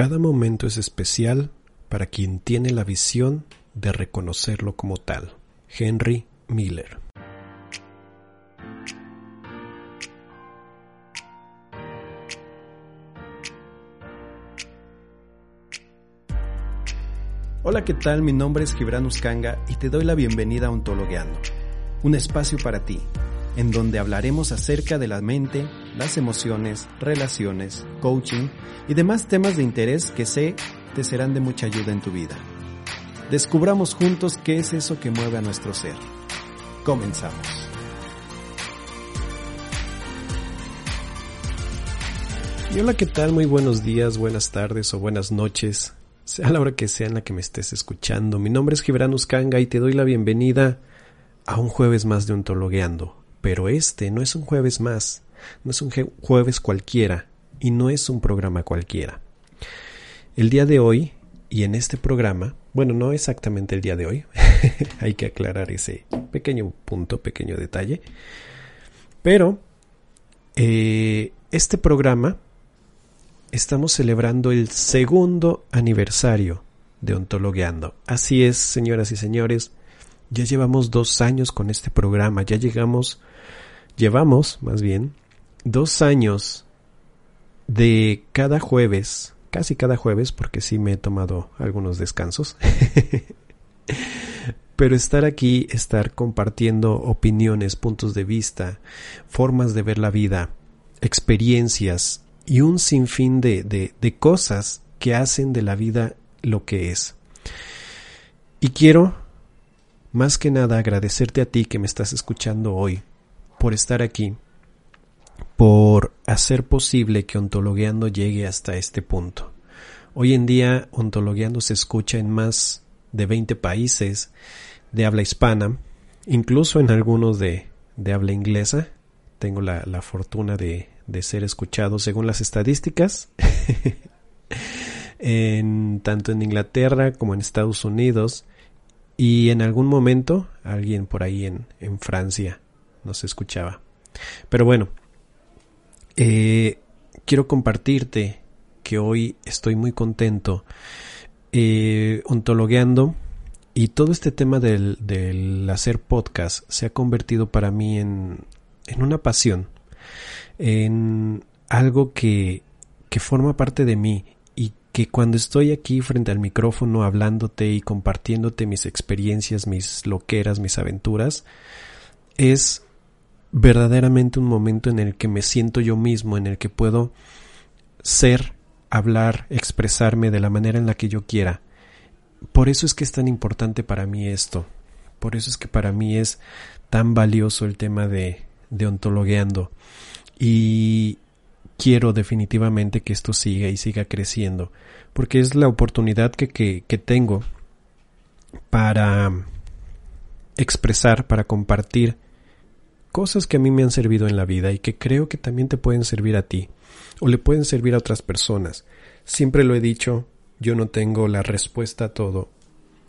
Cada momento es especial para quien tiene la visión de reconocerlo como tal. Henry Miller. Hola, ¿qué tal? Mi nombre es Gibran Uscanga y te doy la bienvenida a Ontologueando, un espacio para ti, en donde hablaremos acerca de la mente, las emociones, relaciones, coaching y demás temas de interés que sé te serán de mucha ayuda en tu vida. Descubramos juntos qué es eso que mueve a nuestro ser. Comenzamos. Y hola, ¿qué tal? Muy buenos días, buenas tardes o buenas noches, sea la hora que sea en la que me estés escuchando. Mi nombre es Gibran Uscanga y te doy la bienvenida a un jueves más de Ontologueando. Pero este no es un jueves más, no es un jueves cualquiera y no es un programa cualquiera. El día de hoy y en este programa, bueno, no exactamente el día de hoy, hay que aclarar ese pequeño punto, pequeño detalle, pero eh, este programa estamos celebrando el segundo aniversario de Ontologueando. Así es, señoras y señores, ya llevamos dos años con este programa, ya llegamos, llevamos más bien, dos años de cada jueves, casi cada jueves, porque sí me he tomado algunos descansos, pero estar aquí, estar compartiendo opiniones, puntos de vista, formas de ver la vida, experiencias y un sinfín de, de, cosas que hacen de la vida lo que es. Y quiero más que nada agradecerte a ti que me estás escuchando hoy por estar aquí, por hacer posible que Ontologueando llegue hasta este punto. Hoy en día Ontologueando se escucha en más de 20 países de habla hispana, incluso en algunos de, de habla inglesa. Tengo la, la fortuna de, de ser escuchado según las estadísticas. tanto en Inglaterra como en Estados Unidos y en algún momento alguien por ahí en, en Francia nos escuchaba. Pero bueno, eh, quiero compartirte que hoy estoy muy contento eh, ontologueando y todo este tema del, del, hacer podcast se ha convertido para mí en, en una pasión, en algo que, que forma parte de mí que cuando estoy aquí frente al micrófono hablándote y compartiéndote mis experiencias, mis loqueras, mis aventuras, es verdaderamente un momento en el que me siento yo mismo, en el que puedo ser, hablar, expresarme de la manera en la que yo quiera. Por eso es que es tan importante para mí esto. Por eso es que para mí es tan valioso el tema de, de ontologueando. Y, quiero definitivamente que esto siga y siga creciendo, porque es la oportunidad que, que, que tengo para expresar, para compartir cosas que a mí me han servido en la vida y que creo que también te pueden servir a ti o le pueden servir a otras personas. Siempre lo he dicho, yo no tengo la respuesta a todo.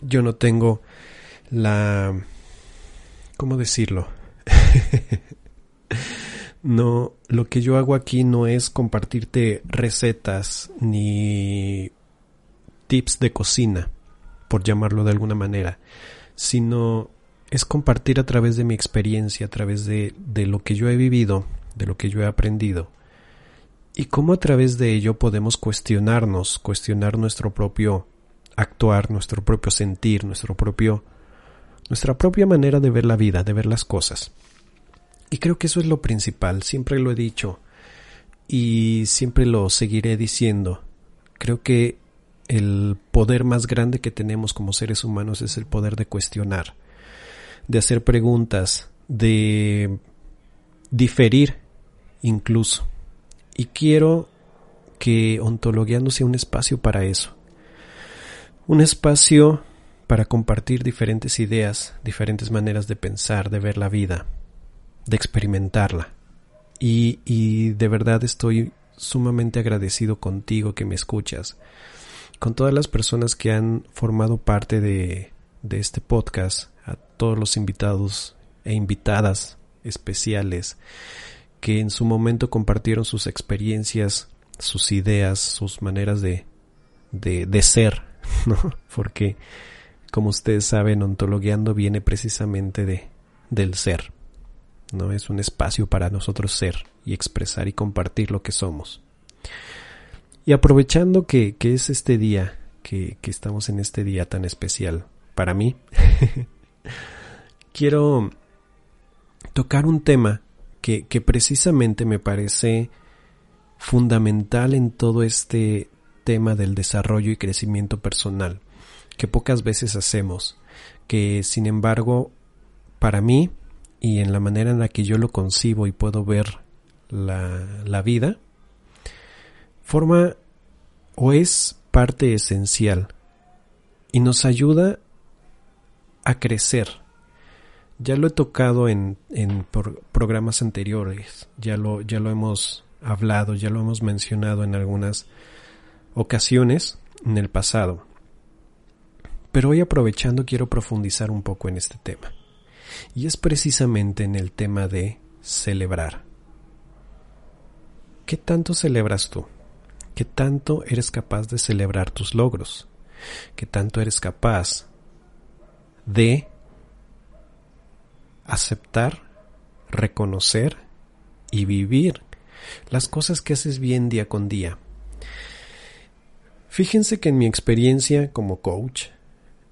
Yo no tengo la... ¿Cómo decirlo? No, lo que yo hago aquí no es compartirte recetas ni tips de cocina, por llamarlo de alguna manera, sino es compartir a través de mi experiencia, a través de, de lo que yo he vivido, de lo que yo he aprendido, y cómo a través de ello podemos cuestionarnos, cuestionar nuestro propio actuar, nuestro propio sentir, nuestro propio, nuestra propia manera de ver la vida, de ver las cosas. Y creo que eso es lo principal, siempre lo he dicho y siempre lo seguiré diciendo. Creo que el poder más grande que tenemos como seres humanos es el poder de cuestionar, de hacer preguntas, de diferir incluso. Y quiero que ontologueando sea un espacio para eso. Un espacio para compartir diferentes ideas, diferentes maneras de pensar, de ver la vida, de experimentarla. Y, y de verdad estoy sumamente agradecido contigo que me escuchas, con todas las personas que han formado parte de, de este podcast, a todos los invitados e invitadas especiales que en su momento compartieron sus experiencias, sus ideas, sus maneras de, de, ser, ¿no? Porque, como ustedes saben, ontologueando viene precisamente de, del ser, ¿no? Es un espacio para nosotros ser y expresar y compartir lo que somos. Y aprovechando que, que es este día, que, que estamos en este día tan especial para mí, quiero tocar un tema que, que precisamente me parece fundamental en todo este tema del desarrollo y crecimiento personal, que pocas veces hacemos, que sin embargo, para mí y en la manera en la que yo lo concibo y puedo ver la, la vida, forma o es parte esencial y nos ayuda a crecer. Ya lo he tocado en, en programas anteriores, ya lo, ya lo hemos hablado, ya lo hemos mencionado en algunas ocasiones en el pasado. Pero hoy aprovechando quiero profundizar un poco en este tema. Y es precisamente en el tema de celebrar. ¿Qué tanto celebras tú? ¿Qué tanto eres capaz de celebrar tus logros? ¿Qué tanto eres capaz de aceptar, reconocer y vivir las cosas que haces bien día con día? Fíjense que en mi experiencia como coach,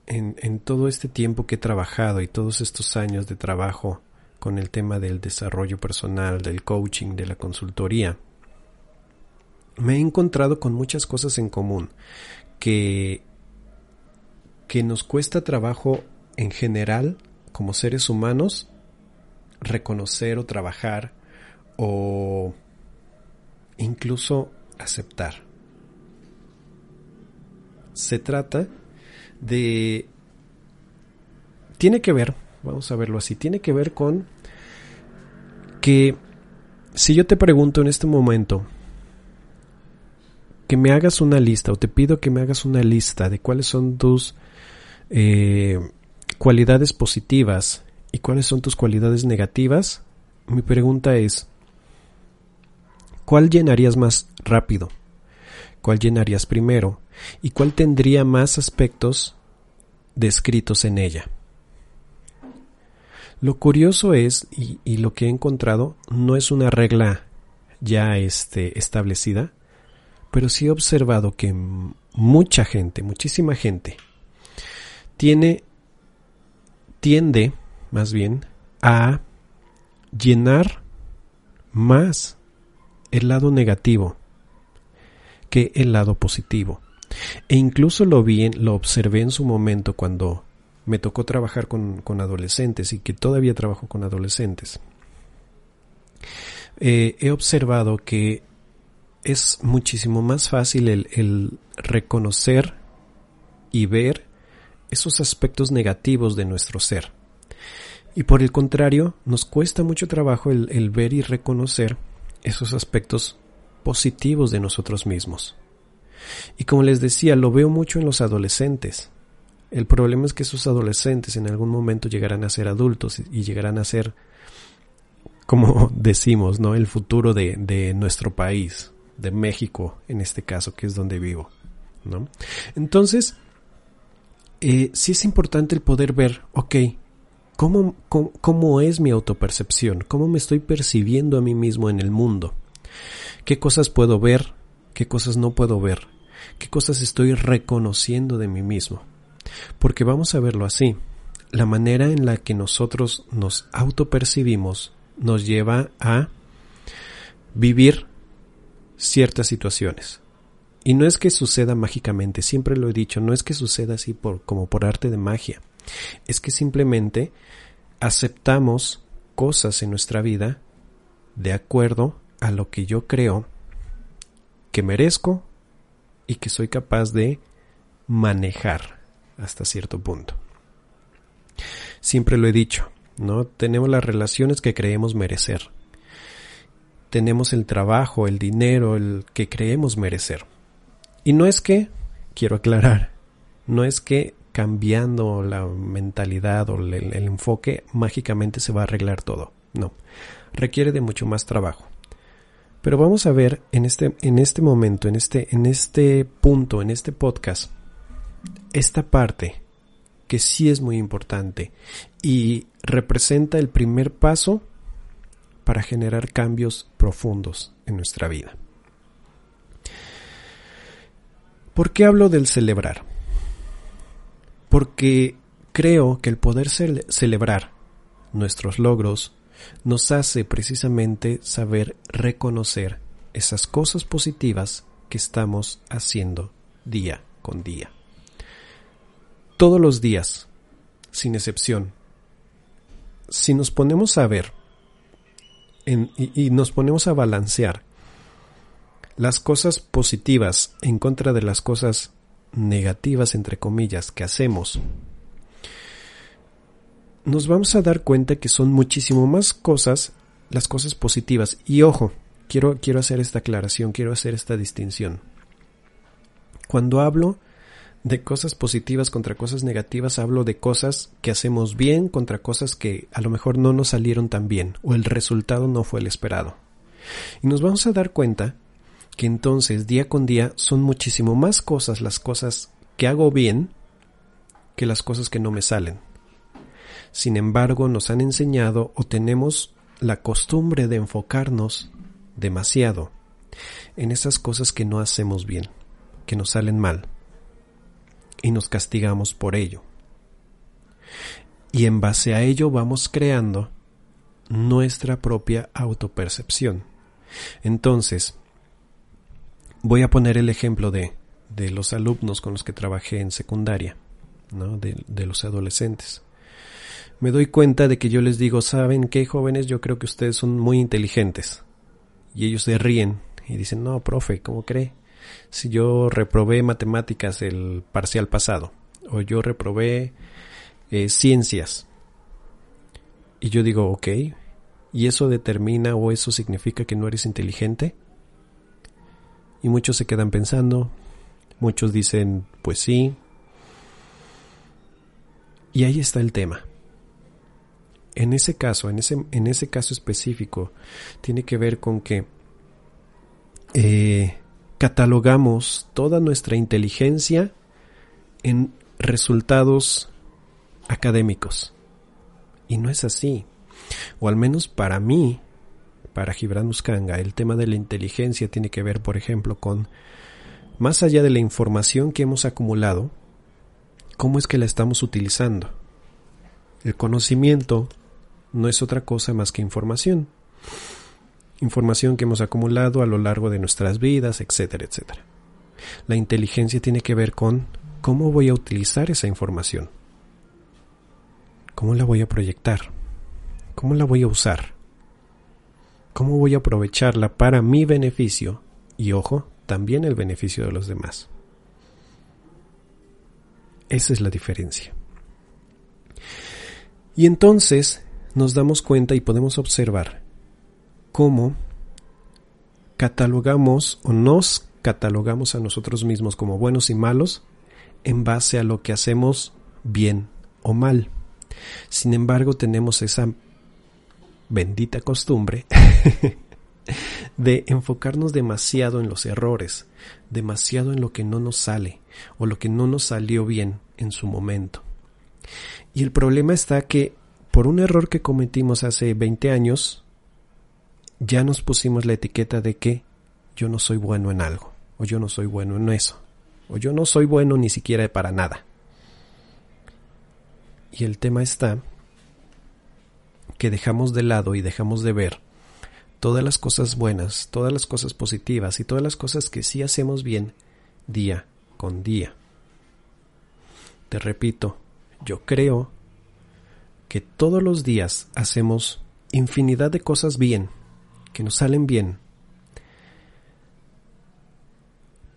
en, en, todo este tiempo que he trabajado y todos estos años de trabajo con el tema del desarrollo personal, del coaching, de la consultoría, me he encontrado con muchas cosas en común que, que nos cuesta trabajo en general como seres humanos reconocer o trabajar o incluso aceptar. Se trata de... Tiene que ver, vamos a verlo así, tiene que ver con que si yo te pregunto en este momento, que me hagas una lista o te pido que me hagas una lista de cuáles son tus eh, cualidades positivas y cuáles son tus cualidades negativas, mi pregunta es, ¿cuál llenarías más rápido? ¿Cuál llenarías primero? ¿Y cuál tendría más aspectos descritos en ella? Lo curioso es, y, lo que he encontrado, no es una regla ya este, establecida, pero sí he observado que mucha gente, muchísima gente, tiene, tiende, más bien, a llenar más el lado negativo que el lado positivo. E incluso lo vi, lo observé en su momento cuando me tocó trabajar con, con adolescentes y que todavía trabajo con adolescentes. Eh, he observado que es muchísimo más fácil el, reconocer y ver esos aspectos negativos de nuestro ser. Y por el contrario, nos cuesta mucho trabajo el, ver y reconocer esos aspectos positivos de nosotros mismos. Y como les decía, lo veo mucho en los adolescentes. El problema es que esos adolescentes en algún momento llegarán a ser adultos y llegarán a ser, como decimos, ¿no? El futuro de, de nuestro país de México, en este caso, que es donde vivo. ¿no? Entonces, eh, sí es importante el poder ver, ok, ¿cómo, cómo, cómo es mi autopercepción? ¿Cómo me estoy percibiendo a mí mismo en el mundo? ¿Qué cosas puedo ver? ¿Qué cosas no puedo ver? ¿Qué cosas estoy reconociendo de mí mismo? Porque vamos a verlo así. La manera en la que nosotros nos autopercibimos nos lleva a vivir ciertas situaciones. Y no es que suceda mágicamente, siempre lo he dicho, no es que suceda así por, como por arte de magia. Es que simplemente aceptamos cosas en nuestra vida de acuerdo a lo que yo creo que merezco y que soy capaz de manejar hasta cierto punto. Siempre lo he dicho, ¿no? Tenemos las relaciones que creemos merecer tenemos el trabajo, el dinero, el que creemos merecer. Y no es que, quiero aclarar, no es que cambiando la mentalidad o el, enfoque mágicamente se va a arreglar todo. No, requiere de mucho más trabajo. Pero vamos a ver en este, en este momento, en este, en este punto, en este podcast, esta parte que sí es muy importante y representa el primer paso para generar cambios profundos en nuestra vida. ¿Por qué hablo del celebrar? Porque creo que el poder celebrar nuestros logros nos hace precisamente saber reconocer esas cosas positivas que estamos haciendo día con día. Todos los días, sin excepción, si nos ponemos a ver y, nos ponemos a balancear las cosas positivas en contra de las cosas negativas, entre comillas, que hacemos, nos vamos a dar cuenta que son muchísimo más cosas las cosas positivas. Y ojo, quiero, quiero hacer esta aclaración, quiero hacer esta distinción. Cuando hablo de cosas positivas contra cosas negativas, hablo de cosas que hacemos bien contra cosas que a lo mejor no nos salieron tan bien o el resultado no fue el esperado. Y nos vamos a dar cuenta que entonces día con día son muchísimo más cosas las cosas que hago bien que las cosas que no me salen. Sin embargo, nos han enseñado o tenemos la costumbre de enfocarnos demasiado en esas cosas que no hacemos bien, que nos salen mal, y nos castigamos por ello. Y en base a ello vamos creando nuestra propia autopercepción. Entonces, voy a poner el ejemplo de, de los alumnos con los que trabajé en secundaria, ¿no? de, de los adolescentes me doy cuenta de que yo les digo, ¿saben qué jóvenes? Yo creo que ustedes son muy inteligentes. Y ellos se ríen y dicen, no, profe, ¿cómo cree? Si yo reprobé matemáticas el parcial pasado, o yo reprobé eh, ciencias. Y yo digo, ok, ¿y eso determina o eso significa que no eres inteligente? Y muchos se quedan pensando, muchos dicen, pues sí. Y ahí está el tema en ese caso, en ese, en ese caso específico, tiene que ver con que eh, catalogamos toda nuestra inteligencia en resultados académicos. Y no es así. O al menos para mí, para Gibran Uskanga, el tema de la inteligencia tiene que ver, por ejemplo, con, más allá de la información que hemos acumulado, cómo es que la estamos utilizando. El conocimiento no es otra cosa más que información. Información que hemos acumulado a lo largo de nuestras vidas, etcétera, etcétera. La inteligencia tiene que ver con cómo voy a utilizar esa información. ¿Cómo la voy a proyectar? ¿Cómo la voy a usar? ¿Cómo voy a aprovecharla para mi beneficio? Y ojo, también el beneficio de los demás. Esa es la diferencia. Y entonces nos damos cuenta y podemos observar cómo catalogamos o nos catalogamos a nosotros mismos como buenos y malos en base a lo que hacemos bien o mal. Sin embargo, tenemos esa bendita costumbre de enfocarnos demasiado en los errores, demasiado en lo que no nos sale o lo que no nos salió bien en su momento. Y el problema está que por un error que cometimos hace 20 años, ya nos pusimos la etiqueta de que yo no soy bueno en algo, o yo no soy bueno en eso, o yo no soy bueno ni siquiera para nada. Y el tema está que dejamos de lado y dejamos de ver todas las cosas buenas, todas las cosas positivas y todas las cosas que sí hacemos bien día con día. Te repito, yo creo que todos los días hacemos infinidad de cosas bien, que nos salen bien,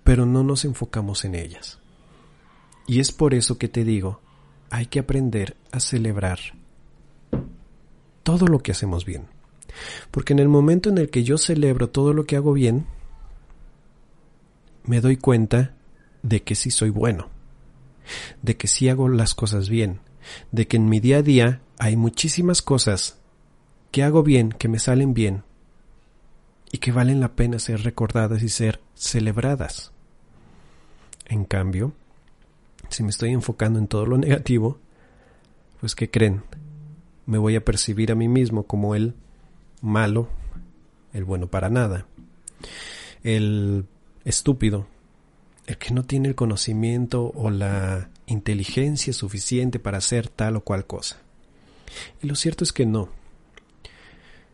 pero no nos enfocamos en ellas. Y es por eso que te digo, hay que aprender a celebrar todo lo que hacemos bien. Porque en el momento en el que yo celebro todo lo que hago bien, me doy cuenta de que sí soy bueno, de que sí hago las cosas bien, de que en mi día a día hay muchísimas cosas que hago bien, que me salen bien, y que valen la pena ser recordadas y ser celebradas. En cambio, si me estoy enfocando en todo lo negativo, pues ¿qué creen? Me voy a percibir a mí mismo como el malo, el bueno para nada, el estúpido, el que no tiene el conocimiento o la inteligencia suficiente para hacer tal o cual cosa. Y lo cierto es que no.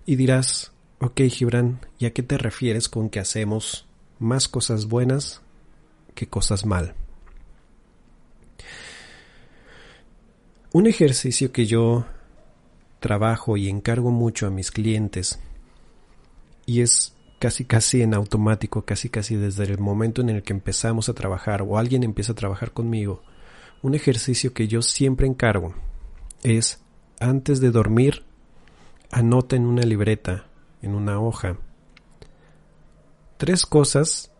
Y dirás, ok Gibran, ¿y a qué te refieres con que hacemos más cosas buenas que cosas mal? Un ejercicio que yo trabajo y encargo mucho a mis clientes y es casi casi en automático, casi casi desde el momento en el que empezamos a trabajar o alguien empieza a trabajar conmigo, un ejercicio que yo siempre encargo es antes de dormir anota en una libreta, en una hoja, tres cosas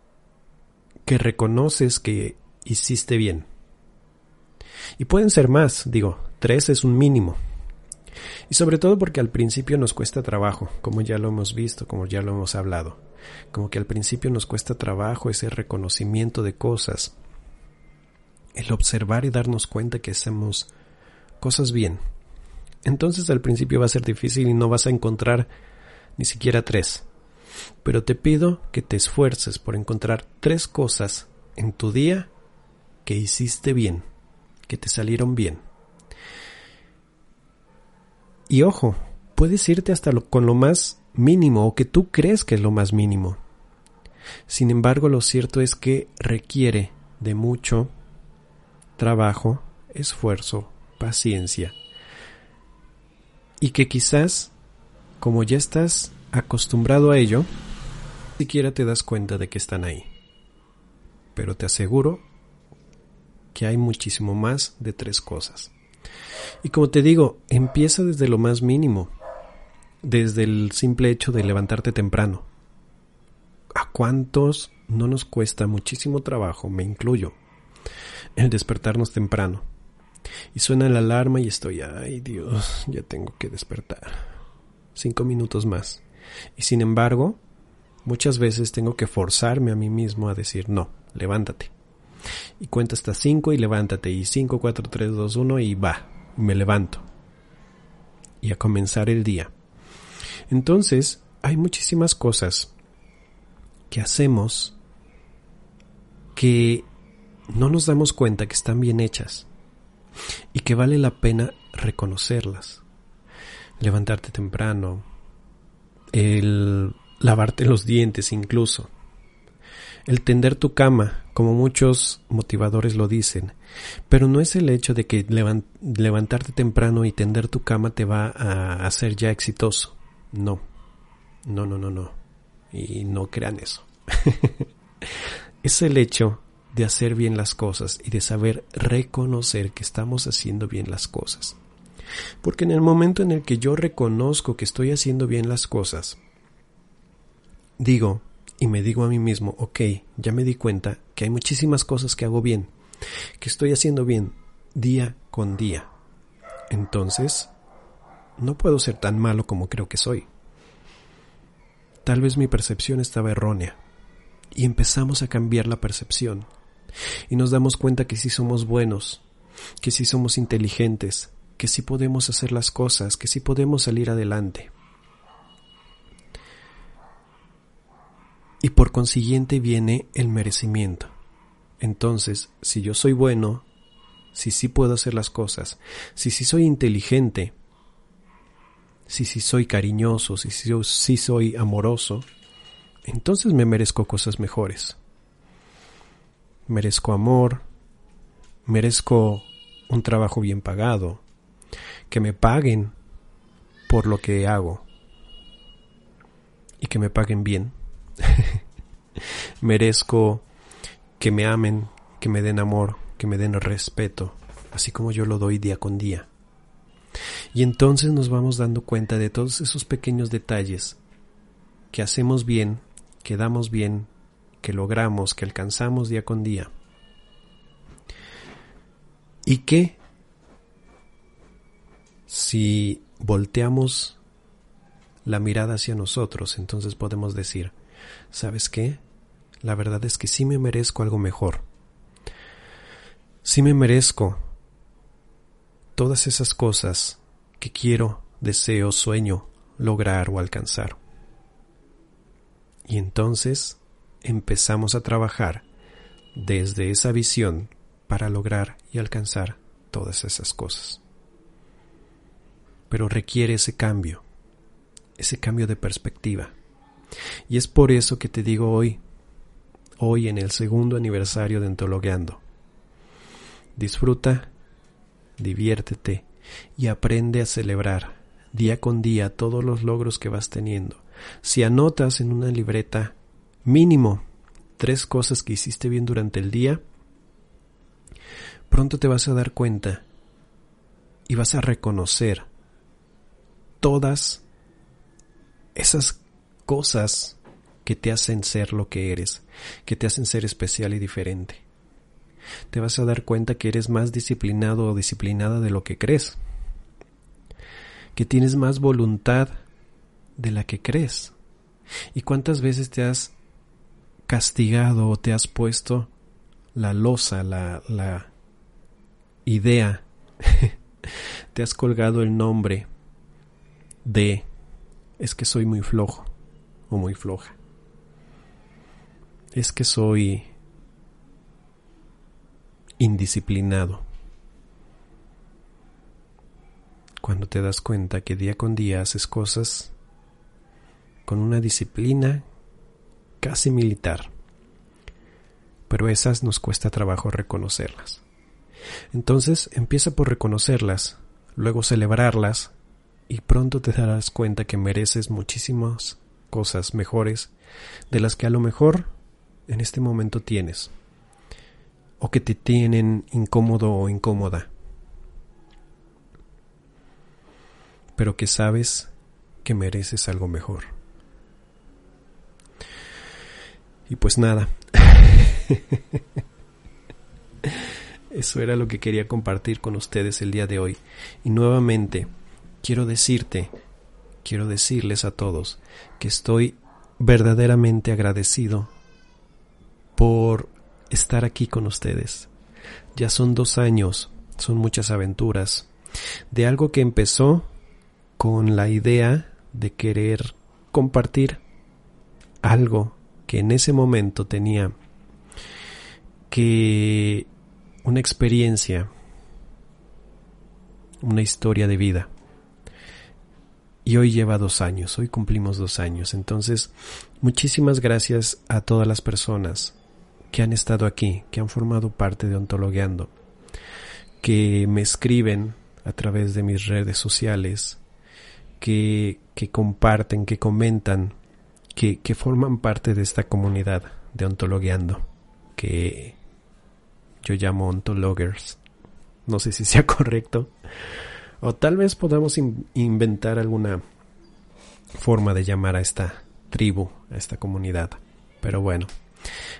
que reconoces que hiciste bien. Y pueden ser más, digo, tres es un mínimo. Y sobre todo porque al principio nos cuesta trabajo, como ya lo hemos visto, como ya lo hemos hablado. Como que al principio nos cuesta trabajo ese reconocimiento de cosas, el observar y darnos cuenta que hacemos cosas bien. Entonces al principio va a ser difícil y no vas a encontrar ni siquiera tres. Pero te pido que te esfuerces por encontrar tres cosas en tu día que hiciste bien, que te salieron bien. Y ojo, puedes irte hasta con lo más mínimo o que tú crees que es lo más mínimo. Sin embargo, lo cierto es que requiere de mucho trabajo, esfuerzo, paciencia. Y que quizás, como ya estás acostumbrado a ello, ni siquiera te das cuenta de que están ahí. Pero te aseguro que hay muchísimo más de tres cosas. Y como te digo, empieza desde lo más mínimo, desde el simple hecho de levantarte temprano. ¿A cuántos no nos cuesta muchísimo trabajo, me incluyo, el despertarnos temprano. Y suena la alarma y estoy, ay Dios, ya tengo que despertar. Cinco minutos más. Y sin embargo, muchas veces tengo que forzarme a mí mismo a decir, no, levántate. Y cuenta hasta cinco y levántate. Y cinco, cuatro, tres, dos, uno y va. me levanto. Y a comenzar el día. Entonces, hay muchísimas cosas que hacemos que no nos damos cuenta que están bien hechas y que vale la pena reconocerlas. Levantarte temprano, el lavarte los dientes incluso, el tender tu cama, como muchos motivadores lo dicen, pero no es el hecho de que levantarte temprano y tender tu cama te va a hacer ya exitoso. No, no, no, no, no. Y no crean eso. es el hecho de hacer bien las cosas y de saber reconocer que estamos haciendo bien las cosas. Porque en el momento en el que yo reconozco que estoy haciendo bien las cosas, digo y me digo a mí mismo, ok, ya me di cuenta que hay muchísimas cosas que hago bien, que estoy haciendo bien día con día. Entonces, no puedo ser tan malo como creo que soy. Tal vez mi percepción estaba errónea y empezamos a cambiar la percepción y nos damos cuenta que sí somos buenos, que sí somos inteligentes, que sí podemos hacer las cosas, que sí podemos salir adelante. Y por consiguiente viene el merecimiento. Entonces, si yo soy bueno, si sí puedo hacer las cosas, si sí soy inteligente, si sí soy cariñoso, si sí soy amoroso, entonces me merezco cosas mejores merezco amor, merezco un trabajo bien pagado, que me paguen por lo que hago y que me paguen bien. merezco que me amen, que me den amor, que me den respeto, así como yo lo doy día con día. Y entonces nos vamos dando cuenta de todos esos pequeños detalles que hacemos bien, que damos bien que logramos, que alcanzamos día con día. Y que si volteamos la mirada hacia nosotros, entonces podemos decir, ¿sabes qué? La verdad es que sí me merezco algo mejor. Sí me merezco todas esas cosas que quiero, deseo, sueño lograr o alcanzar. Y entonces empezamos a trabajar desde esa visión para lograr y alcanzar todas esas cosas. Pero requiere ese cambio, ese cambio de perspectiva. Y es por eso que te digo hoy, hoy en el segundo aniversario de Entologueando, disfruta, diviértete y aprende a celebrar día con día todos los logros que vas teniendo. Si anotas en una libreta mínimo tres cosas que hiciste bien durante el día, pronto te vas a dar cuenta y vas a reconocer todas esas cosas que te hacen ser lo que eres, que te hacen ser especial y diferente. Te vas a dar cuenta que eres más disciplinado o disciplinada de lo que crees, que tienes más voluntad de la que crees. ¿Y cuántas veces te has castigado o te has puesto la losa, la, la idea, te has colgado el nombre de es que soy muy flojo o muy floja. Es que soy indisciplinado. Cuando te das cuenta que día con día haces cosas con una disciplina casi militar, pero esas nos cuesta trabajo reconocerlas. Entonces empieza por reconocerlas, luego celebrarlas y pronto te darás cuenta que mereces muchísimas cosas mejores de las que a lo mejor en este momento tienes o que te tienen incómodo o incómoda, pero que sabes que mereces algo mejor. Y pues nada, eso era lo que quería compartir con ustedes el día de hoy. Y nuevamente, quiero decirte, quiero decirles a todos que estoy verdaderamente agradecido por estar aquí con ustedes. Ya son dos años, son muchas aventuras, de algo que empezó con la idea de querer compartir algo que en ese momento tenía que una experiencia, una historia de vida y hoy lleva dos años, hoy cumplimos dos años. Entonces, muchísimas gracias a todas las personas que han estado aquí, que han formado parte de Ontologueando, que me escriben a través de mis redes sociales, que, que comparten, que comentan, que, que forman parte de esta comunidad de Ontologueando, que yo llamo Ontologers. No sé si sea correcto, o tal vez podamos inventar alguna forma de llamar a esta tribu, a esta comunidad. Pero bueno,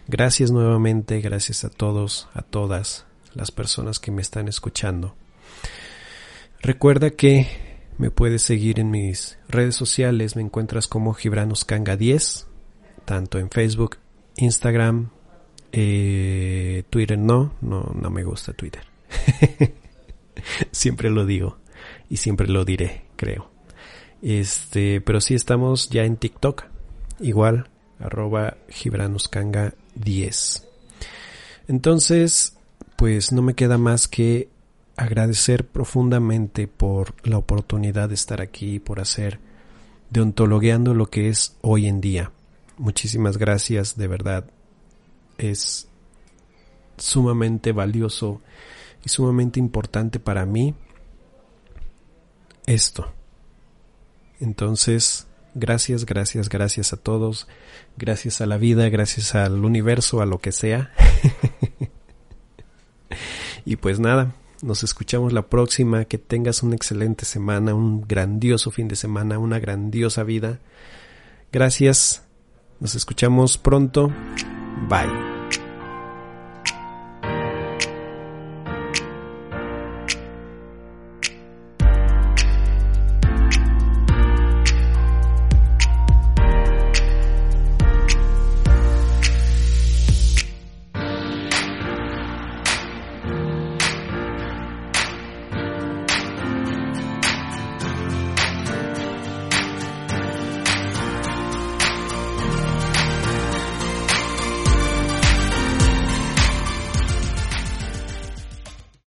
gracias nuevamente, gracias a todos, a todas las personas que me están escuchando. Recuerda que me puedes seguir en mis redes sociales, me encuentras como Gibranoscanga 10, tanto en Facebook, Instagram, eh, Twitter no, no, no me gusta Twitter. Siempre lo digo y siempre lo diré, creo. Este, pero sí estamos ya en TikTok, igual, arroba gibranuskanga 10. Entonces, pues no me queda más que agradecer profundamente por la oportunidad de estar aquí, por hacer de ontologueando lo que es hoy en día. Muchísimas gracias, de verdad. Es sumamente valioso y sumamente importante para mí esto. Entonces, gracias, gracias, gracias a todos, gracias a la vida, gracias al universo, a lo que sea. y pues nada, nos escuchamos la próxima, que tengas una excelente semana, un grandioso fin de semana, una grandiosa vida. Gracias, nos escuchamos pronto, bye.